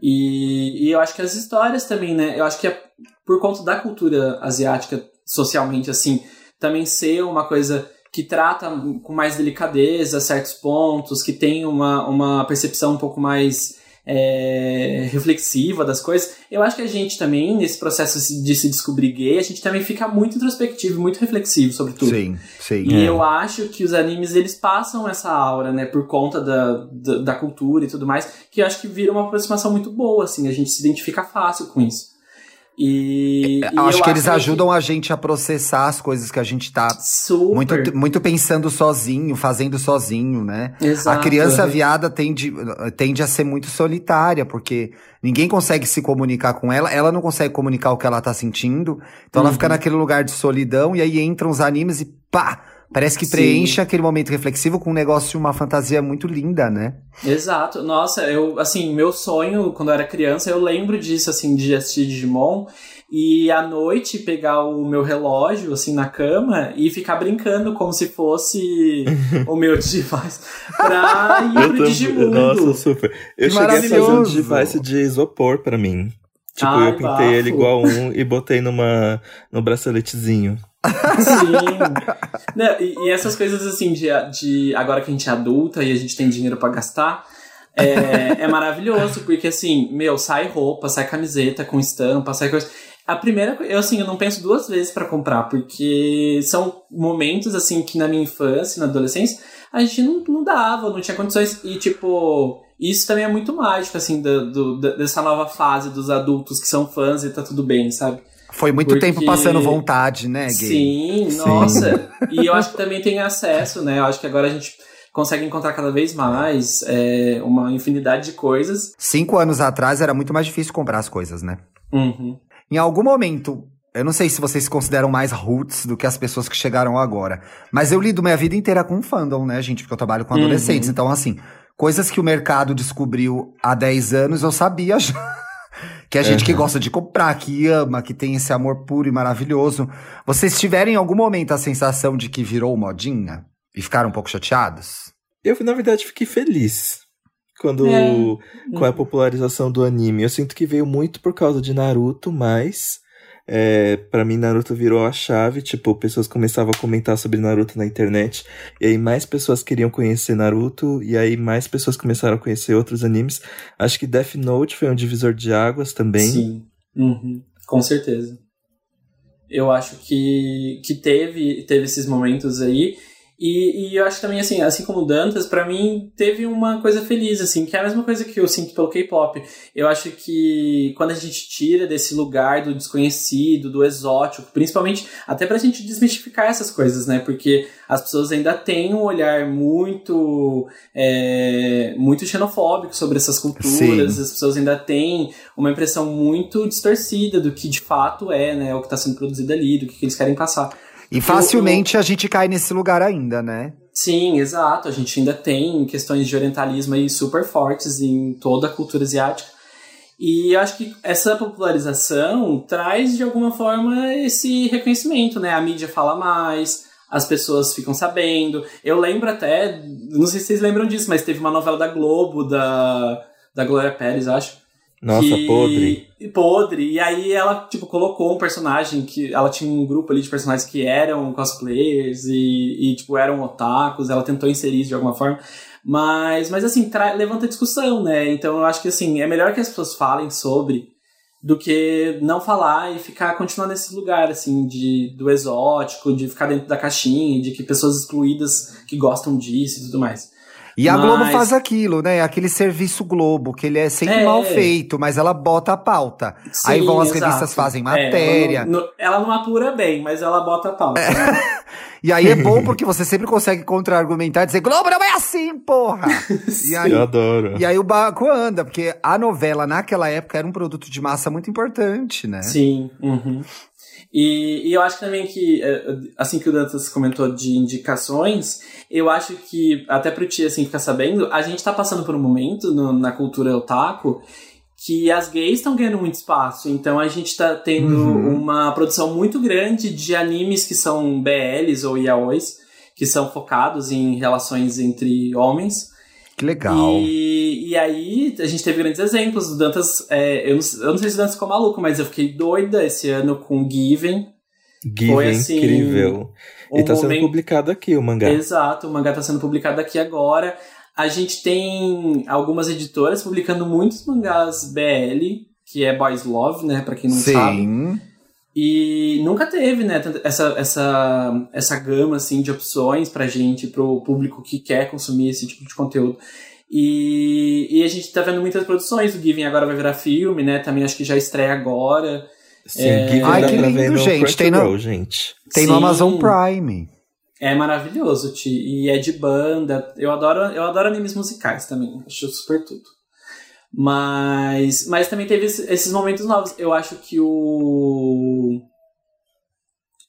E, e eu acho que as histórias também, né? Eu acho que é por conta da cultura asiática, socialmente, assim, também ser uma coisa que trata com mais delicadeza certos pontos, que tem uma, uma percepção um pouco mais é, reflexiva das coisas. Eu acho que a gente também, nesse processo de se descobrir gay, a gente também fica muito introspectivo, muito reflexivo sobre tudo. Sim, sim. E É. eu acho que os animes, eles passam essa aura, né, por conta da, da, da cultura e tudo mais, que eu acho que vira uma aproximação muito boa, assim, a gente se identifica fácil com isso. E, e acho que eles ajudam a gente a processar as coisas que a gente tá muito, muito pensando sozinho, fazendo sozinho, né? Exato. A criança viada tende, tende a ser muito solitária, porque ninguém consegue se comunicar com ela, ela não consegue comunicar o que ela tá sentindo, então uhum. ela fica naquele lugar de solidão, e aí entram os animes e pá! Parece que preenche Sim. aquele momento reflexivo com um negócio, uma fantasia muito linda, né? Exato. Nossa, eu, assim, meu sonho, quando eu era criança, eu lembro disso, assim, de assistir Digimon e à noite pegar o meu relógio, assim, na cama e ficar brincando como se fosse o meu device pra ir pro Digimundo. Nossa, super. Eu cheguei a fazer um device de isopor pra mim. Tipo, Ai, eu pintei bafo. ele igual um e botei numa, no braceletezinho. Sim. Não, e, e, essas coisas assim, de, de agora que a gente é adulta e a gente tem dinheiro para gastar, é, é maravilhoso, porque assim, meu, sai roupa, sai camiseta com estampa, sai coisa. A primeira, eu assim, eu não penso duas vezes para comprar, porque são momentos assim que na minha infância, na adolescência, a gente não, não dava, não tinha condições. E tipo, isso também é muito mágico, assim, do, do, dessa nova fase dos adultos que são fãs e tá tudo bem, sabe? Foi muito Porque... tempo passando vontade, né, Gay? Sim, Sim. nossa. e eu acho que também tem acesso, né? Eu acho que agora a gente consegue encontrar cada vez mais é, uma infinidade de coisas. Cinco anos atrás era muito mais difícil comprar as coisas, né? Uhum. Em algum momento, eu não sei se vocês se consideram mais roots do que as pessoas que chegaram agora, mas eu lido minha vida inteira com fandom, né, gente? Porque eu trabalho com adolescentes. Uhum. Então, assim, coisas que o mercado descobriu há 10 anos eu sabia já. Que é gente uhum. que gosta de comprar, que ama, que tem esse amor puro e maravilhoso. Vocês tiverem em algum momento a sensação de que virou modinha? E ficaram um pouco chateados? Eu, na verdade, fiquei feliz quando é. com a popularização do anime. Eu sinto que veio muito por causa de Naruto, mas é, para mim, Naruto virou a chave. Tipo, pessoas começavam a comentar sobre Naruto na internet. E aí, mais pessoas queriam conhecer Naruto. E aí, mais pessoas começaram a conhecer outros animes. Acho que Death Note foi um divisor de águas também. Sim, uhum. com certeza. Eu acho que, que teve, teve esses momentos aí. E, e eu acho também, assim, assim como o Dantas, para mim teve uma coisa feliz, assim, que é a mesma coisa que eu sinto pelo K-pop. Eu acho que quando a gente tira desse lugar do desconhecido, do exótico, principalmente até pra gente desmistificar essas coisas, né? Porque as pessoas ainda têm um olhar muito, é, muito xenofóbico sobre essas culturas, Sim. as pessoas ainda têm uma impressão muito distorcida do que de fato é, né? O que está sendo produzido ali, do que, que eles querem passar. E facilmente eu, eu... a gente cai nesse lugar ainda, né? Sim, exato. A gente ainda tem questões de orientalismo aí super fortes em toda a cultura asiática. E acho que essa popularização traz de alguma forma esse reconhecimento, né? A mídia fala mais, as pessoas ficam sabendo. Eu lembro até, não sei se vocês lembram disso, mas teve uma novela da Globo, da, da Glória Pérez, acho, nossa, que... podre. Podre. E aí ela, tipo, colocou um personagem que. Ela tinha um grupo ali de personagens que eram cosplayers e, e tipo, eram otakus. Ela tentou inserir isso de alguma forma. Mas, mas assim, levanta discussão, né? Então eu acho que assim, é melhor que as pessoas falem sobre do que não falar e ficar continuar nesse lugar assim de do exótico, de ficar dentro da caixinha, de que pessoas excluídas que gostam disso e tudo mais. E a mas... Globo faz aquilo, né? Aquele serviço Globo, que ele é sempre é. mal feito, mas ela bota a pauta. Sim, Aí vão as exato. revistas fazem matéria. É, ela, não, ela, não, apura bem, mas ela bota a pauta. É. E aí é bom porque você sempre consegue contra-argumentar e dizer, Globo não é assim, porra! e aí, Eu adoro. E aí o barco anda, porque a novela naquela época era um produto de massa muito importante, né? Sim. Uhum. E, e, eu acho também que, é, assim que o Dantas comentou de indicações, eu acho que, até pro Tia assim, ficar sabendo, a gente tá passando por um momento no, na cultura otaku que as gays estão ganhando muito espaço. Então a gente tá tendo uhum. uma produção muito grande de animes que são BLs ou yaois, que são focados em relações entre homens. Que legal. E, e aí, a gente teve grandes exemplos. O Dantas, é, eu, não, eu não sei se o Dantas ficou maluco, mas eu fiquei doida esse ano com Given. Given, Foi, assim, incrível. Um e tá sendo publicado aqui o mangá. Exato, o mangá tá sendo publicado aqui agora. A gente tem algumas editoras publicando muitos mangás BL, que é Boys Love, né, pra quem não Sim. sabe. E nunca teve, né, essa, essa, essa gama, assim, de opções pra gente, pro público que quer consumir esse tipo de conteúdo. E, e a gente tá vendo muitas produções, o Given agora vai virar filme, né, também acho que já estreia agora. Sim, É, Given Ai, que lindo, no gente, tem no- gente. Tem no Sim. Amazon Prime. É maravilhoso, Ti. E é de banda. Eu adoro, eu adoro animes musicais também. Acho super tudo. Mas, mas também teve esse- esses momentos novos. Eu acho que o.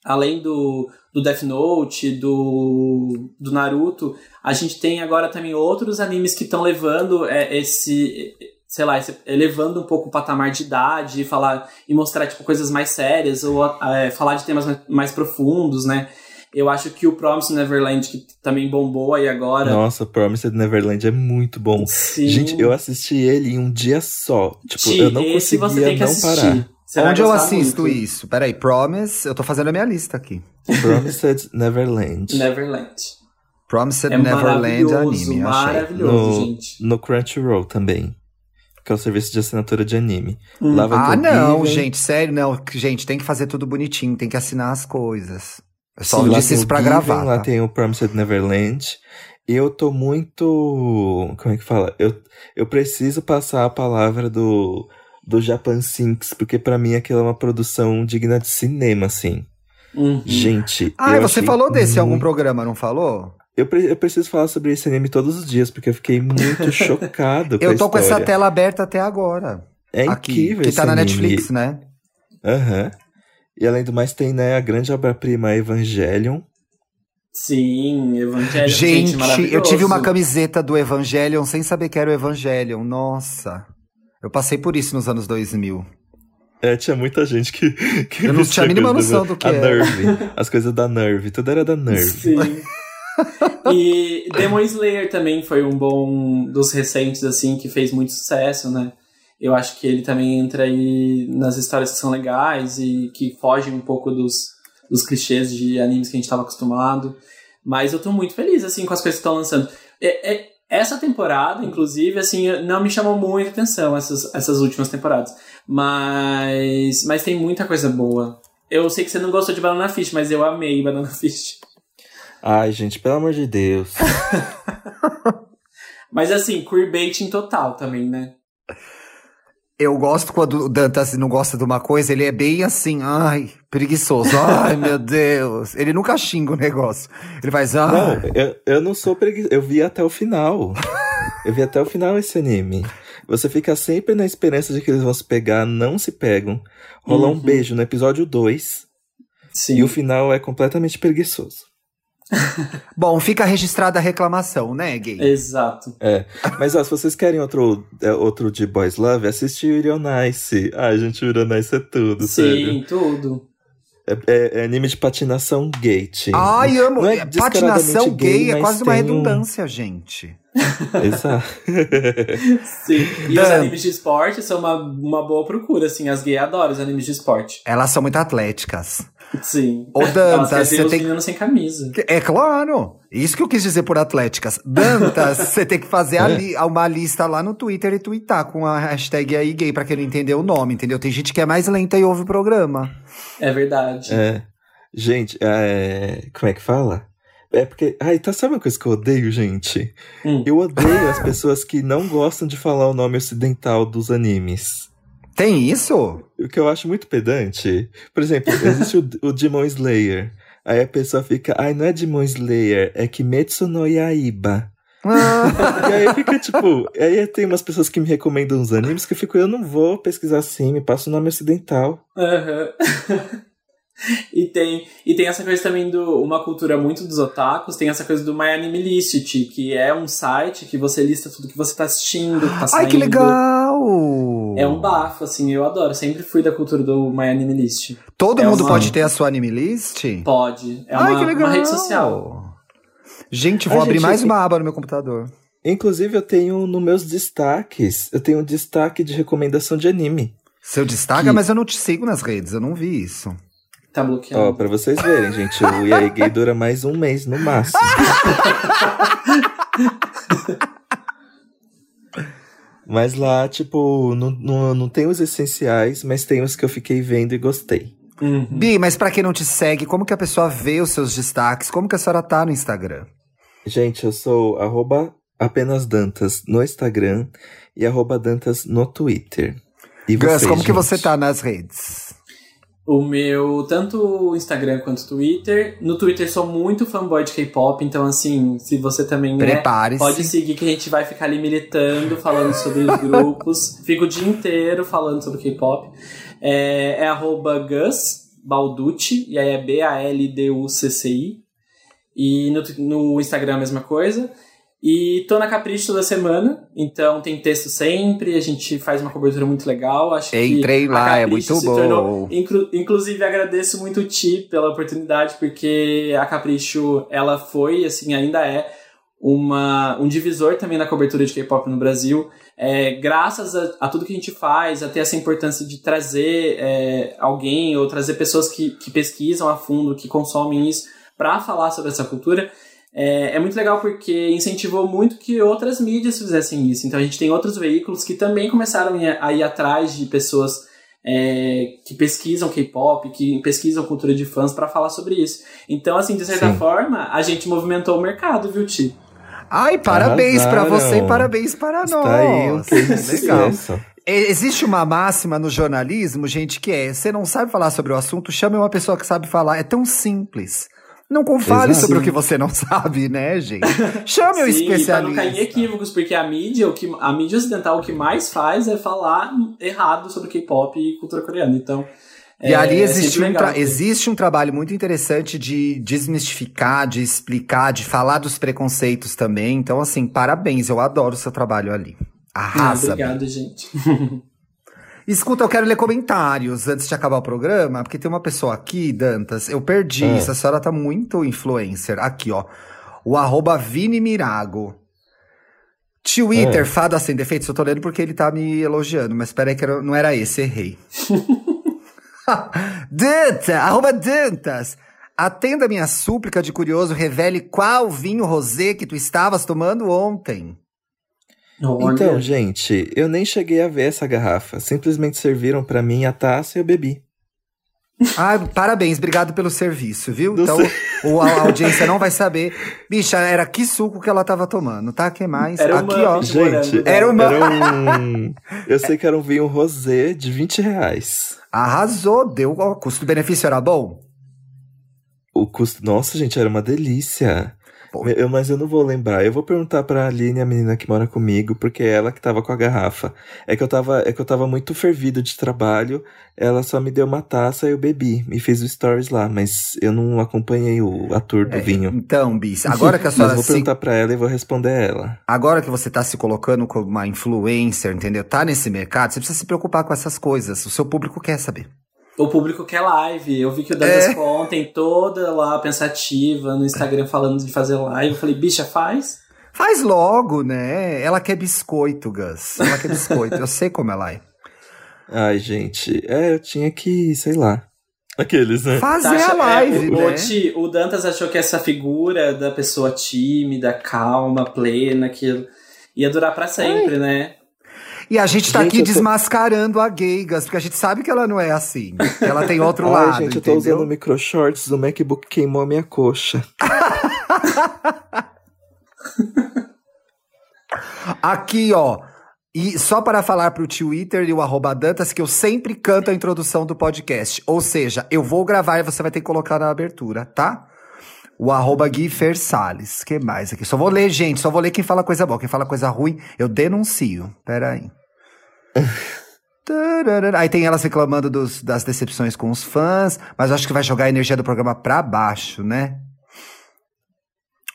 Além do, do Death Note, do, do Naruto, a gente tem agora também outros animes que estão levando é, esse. Sei lá, esse- elevando um pouco o patamar de idade e falar e mostrar tipo, coisas mais sérias ou é, falar de temas mais, mais profundos, né? Eu acho que o Promise Neverland, que também bombou aí agora. Nossa, Promised Neverland é muito bom. Sim. Gente, eu assisti ele em um dia só. Tipo, Ti, eu não esse você conseguia tem que não assistir. parar. Você Onde eu assisto muito. isso? Peraí, Promise, eu tô fazendo a minha lista aqui. Promised Neverland. Neverland. Promised É Neverland maravilhoso, anime, achei. maravilhoso, No, gente. no Crunchyroll também. Que é o serviço de assinatura de anime. Hum. Ah, não, Given, gente, sério, não. Gente, tem que fazer tudo bonitinho, tem que assinar as coisas. Eu só Sim, lá disse tem isso o pra Given, gravar. Lá tá? tem o Promised Neverland. E eu tô muito. Como é que fala? Eu, eu preciso passar a palavra do, do Japan Sinks, porque pra mim aquilo é uma produção digna de cinema, assim. Uhum. Gente. Ah, eu você falou desse em algum muito- programa, não falou? Eu, pre- eu preciso falar sobre esse anime todos os dias, porque eu fiquei muito chocado com Eu tô com essa história. tela aberta até agora. É aqui, incrível que esse tá na anime. Netflix, né? Aham. E além do mais, tem, né, a grande obra-prima Evangelion. Sim, Evangelho. Gente, eu maravilhoso. tive uma camiseta do Evangelion sem saber que era o Evangelion. Nossa. Eu passei por isso nos anos 2000. É, tinha muita gente que. que Eu não tinha a mínima noção do que a era. Nerve. As coisas da Nerve. Tudo era da Nerve. Sim. e Demon Slayer também foi um bom dos recentes, assim, que fez muito sucesso, né? Eu acho que ele também entra aí nas histórias que são legais e que fogem um pouco dos, dos clichês de animes que a gente estava acostumado. Mas eu tô muito feliz, assim, com as coisas que estão lançando. É- é- essa temporada, inclusive, assim, não me chamou muita atenção, essas, essas últimas temporadas. Mas, mas tem muita coisa boa. Eu sei que você não gostou de Banana Fish, mas eu amei Banana Fish. Ai, gente, pelo amor de Deus. Mas assim, queerbaiting total também, né? Eu gosto quando o Dantas não gosta de uma coisa, ele é bem assim, ai, preguiçoso. Ai, meu Deus. Ele nunca xinga o negócio. Ele faz, Não, ai. eu, eu não sou preguiçoso. Eu vi até o final. Eu vi até o final esse anime. Você fica sempre na esperança de que eles vão se pegar, não se pegam. Rola um Uhum. beijo no episódio 2 Sim. e o final é completamente preguiçoso. Bom, fica registrada a reclamação, né, gay? Exato. Mas ó, se vocês querem outro, é, outro de Boys Love, assiste o Ironice. Ai, gente, o Ironice é tudo, sério. Sim, tudo. É, é- é anime de patinação gate. Ai, amo. Não é É, Patinação gay, gay, é mas quase uma tem um- redundância, gente. Exato. Sim. E os Dan. animes de esporte são uma, uma boa procura, assim. As gays adoram os animes de esporte. Elas são muito atléticas. Sim. Ô, Dantas, você tem meninos sem camisa. É claro! Isso que eu quis dizer por atléticas. Dantas, você tem que fazer a É. li- uma lista lá no Twitter e twittar com a hashtag aí gay pra quem não entendeu o nome, entendeu? Tem gente que é mais lenta e ouve o programa. É verdade. É. Gente, é... como é que fala? É porque. Ai, tá sabe uma coisa que eu odeio, gente? Hum. Eu odeio as pessoas que não gostam de falar o nome ocidental dos animes. Tem isso? O que eu acho muito pedante. Por exemplo, existe o, o Demon Slayer. Aí a pessoa fica, ai, não é Demon Slayer, é Kimetsu no Yaiba. Ah, E aí fica tipo, aí tem umas pessoas que me recomendam uns animes que eu fico, eu não vou pesquisar assim, me passa o nome ocidental. Aham. e, tem, e tem essa coisa também do uma cultura muito dos otakus, tem essa coisa do My Anime List, que é um site que você lista tudo que você tá assistindo, que tá Ai, saindo. que legal! É um bafo, assim, eu adoro. Sempre fui da cultura do My Anime List. Todo É mundo uma- pode ter a sua anime list? Pode. É Ai, uma, que legal! uma rede social. Gente, vou Ai, abrir gente, mais uma aba no meu computador. Inclusive, eu tenho nos meus destaques, eu tenho um destaque de recomendação de anime. Seu destaca, Que- mas eu não te sigo nas redes, eu não vi isso. Tá Ó, bloqueado. pra vocês verem, gente, o Yai Gay dura mais um mês no máximo. Mas lá, tipo, não, não, não tem os essenciais, mas tem os que eu fiquei vendo e gostei. Uhum. Bi, mas pra quem não te segue, como que a pessoa vê os seus destaques? Como que a senhora tá no Instagram? Gente, eu sou arroba apenas Dantas no Instagram e arroba Dantas no Twitter. E Gus, vocês, como que gente? você tá nas redes? O meu, tanto o Instagram quanto o Twitter. No Twitter sou muito fanboy de K-pop, então assim, se você também é, pode seguir que a gente vai ficar ali militando, falando sobre os grupos. Fico o dia inteiro falando sobre K-pop. É, é arroba Gus Balducci, e aí é B-A-L-D-U-C-C-I. E no, no Instagram a mesma coisa. E tô na Capricho toda semana, então tem texto sempre, a gente faz uma cobertura muito legal. Acho Entrei lá, é muito bom. Tornou, inclu, inclusive, agradeço muito o Ti pela oportunidade, porque a Capricho, ela foi, assim, ainda é uma, um divisor também na cobertura de K-pop no Brasil. É, graças a, a, tudo que a gente faz, até essa importância de trazer é, alguém ou trazer pessoas que, que pesquisam a fundo, que consomem isso, para falar sobre essa cultura é, é, muito legal porque incentivou muito que outras mídias fizessem isso. Então a gente tem outros veículos que também começaram a ir atrás de pessoas é, que pesquisam K-pop, que pesquisam cultura de fãs para falar sobre isso. Então, assim, de certa Sim. forma, a gente movimentou o mercado, viu, Ti? Ai, parabéns para você e parabéns para Está nós. Aí Legal. Existe uma máxima no jornalismo, gente, que é: você não sabe falar sobre o assunto, chame uma pessoa que sabe falar. É tão simples. Não fale Exato. sobre o que você não sabe, né, gente? Chame o especialista. Pra não cair em equívocos, porque a mídia, o que, a mídia ocidental o que mais faz é falar errado sobre K-pop e cultura coreana. Então. E é, ali existe, é um existe um trabalho muito interessante de desmistificar, de explicar, de falar dos preconceitos também. Então, assim, parabéns, eu adoro o seu trabalho ali. Arrasa. Ah, obrigado, gente. Escuta, eu quero ler comentários antes de acabar o programa, porque tem uma pessoa aqui, Dantas, eu perdi, é. essa senhora tá muito influencer. Aqui, ó. O arroba Vini Mirago. Twitter, é. fada sem defeitos, eu tô lendo porque ele tá me elogiando, mas peraí que era, não era esse, errei. Danta, arroba Dantas. Atenda minha súplica de curioso, revele qual vinho rosé que tu estavas tomando ontem. Olha. Então, gente, eu nem cheguei a ver essa garrafa. Simplesmente serviram para mim a taça e eu bebi. Ah, parabéns, obrigado pelo serviço, viu? então, o, a audiência não vai saber. Bicha, era que suco que ela tava tomando, tá? que mais? Era Aqui, uma, ó. Gente, era uma. Era um... Eu sei que era um vinho rosé de 20 reais. Arrasou, deu. O custo-benefício era bom? O custo. Nossa, gente, era uma delícia. Eu, mas eu não vou lembrar. Eu vou perguntar pra Aline, a menina que mora comigo, porque é ela que tava com a garrafa. É que eu tava, é que eu tava muito fervido de trabalho. Ela só me deu uma taça e eu bebi. E fiz o stories lá, mas eu não acompanhei o ator do é, vinho. Então, Bis, agora que a senhora. mas vou perguntar pra ela e vou responder ela. Agora que você tá se colocando como uma influencer, entendeu? Tá nesse mercado, você precisa se preocupar com essas coisas. O seu público quer saber. O público quer live. Eu vi que o Dantas é. ontem toda lá pensativa no Instagram falando de fazer live. Eu falei, bicha, faz? Faz logo, né? Ela quer biscoito, Gus. Ela quer biscoito. eu sei como ela é. Ai, gente. É, eu tinha que, sei lá. Aqueles, né? Fazer tá, a live, é, o, né? O, o Dantas achou que essa figura da pessoa tímida, calma, plena, que ia durar para sempre, Ai. né? E a gente tá gente, aqui tô... desmascarando a Gaygas, porque a gente sabe que ela não é assim. Ela tem outro Ai, lado. Gente, entendeu? eu tô usando micro shorts, o MacBook queimou a minha coxa. aqui, ó. E só para falar pro Twitter e o arroba Dantas que eu sempre canto a introdução do podcast. Ou seja, eu vou gravar e você vai ter que colocar na abertura, tá? O arroba Gui Salles. que mais aqui? Só vou ler, gente, só vou ler quem fala coisa boa. Quem fala coisa ruim, eu denuncio. Pera aí. aí tem elas reclamando dos, das decepções com os fãs, mas acho que vai jogar a energia do programa pra baixo, né?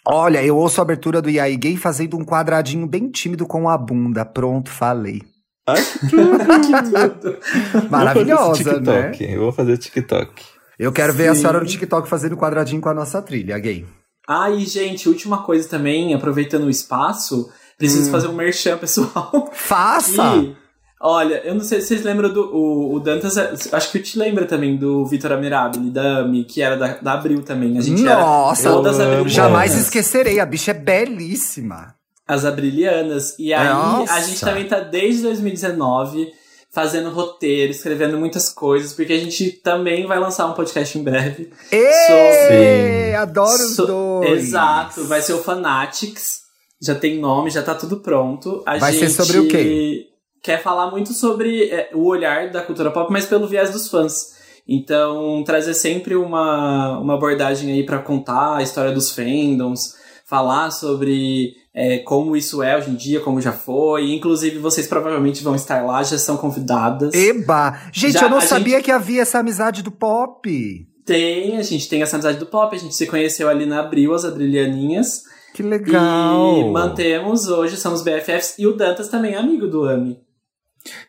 Olha, eu ouço a abertura do Yai Gay fazendo um quadradinho bem tímido com a bunda. Pronto, falei. Ai, que tudo! Maravilhosa, né? Eu vou fazer TikTok. Eu quero Sim. ver a senhora no TikTok fazendo quadradinho com a nossa trilha, gay. Ah, e gente, última coisa também, aproveitando o espaço, preciso hum. fazer um merchan, pessoal. Faça! E, olha, eu não sei se vocês lembram do. O, o Dantas, acho que eu te lembra também do Vitor Amirabile, da Ami, que era da, da Abril também. A gente Nossa, era todas eu jamais esquecerei, a bicha é belíssima. As Abrilianas. E aí, Nossa. a gente também tá desde 2019 fazendo roteiro, escrevendo muitas coisas, porque a gente também vai lançar um podcast em breve. Sobre... Adoro os so... dois! Exato, vai ser o Fanatics. Já tem nome, já tá tudo pronto. A vai gente ser sobre o quê? Quer falar muito sobre é, o olhar da cultura pop, mas pelo viés dos fãs. Então, trazer sempre uma, uma abordagem aí para contar a história dos fandoms, falar sobre é, como isso é hoje em dia, como já foi. Inclusive, vocês provavelmente vão estar lá, já são convidadas. Eba! Gente, Já eu não a sabia gente- que havia essa amizade do pop. Tem, a gente tem essa amizade do pop, a gente se conheceu ali na Abril, as Abrilhaninhas. Que legal! E mantemos hoje, somos BFFs. E o Dantas também é amigo do Ami.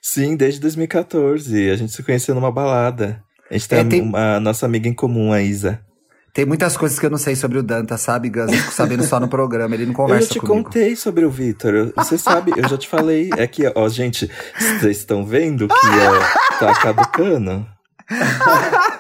Sim, desde 2014. A gente se conheceu numa balada. A gente tem, É, tem- uma nossa amiga em comum, a Isa. Tem muitas coisas que eu não sei sobre o Danta, sabe, Gus? Eu fico sabendo só no programa, ele não Eu conversa já te comigo. contei sobre o Vitor. eu- Você sabe, eu já te falei. É que, ó, gente, vocês estão vendo que ó, tá caducando?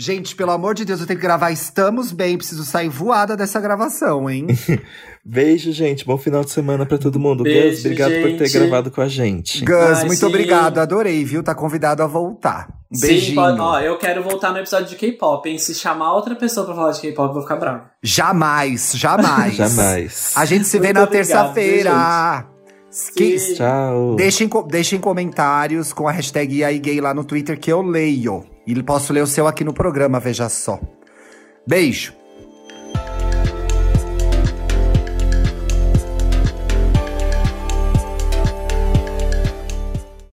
Gente, pelo amor de Deus, eu tenho que gravar Estamos Bem, preciso sair voada dessa gravação, hein? Beijo, gente. Bom final de semana pra todo mundo. Beijo, Gus, obrigado por ter gente. gravado com a gente. Gus, Ai, muito sim. obrigado, adorei, viu? Tá convidado a voltar. Um Sim, beijinho. pode- ó, eu quero voltar no episódio de K-pop, hein? Se chamar outra pessoa pra falar de K-pop, eu vou ficar bravo. Jamais, jamais. Jamais. A gente se vê Muito na terça-feira. Que- Sim. Tchau. Deixem, deixem comentários com a hashtag e aí gay lá no Twitter que eu leio. E posso ler o seu aqui no programa, veja só. Beijo.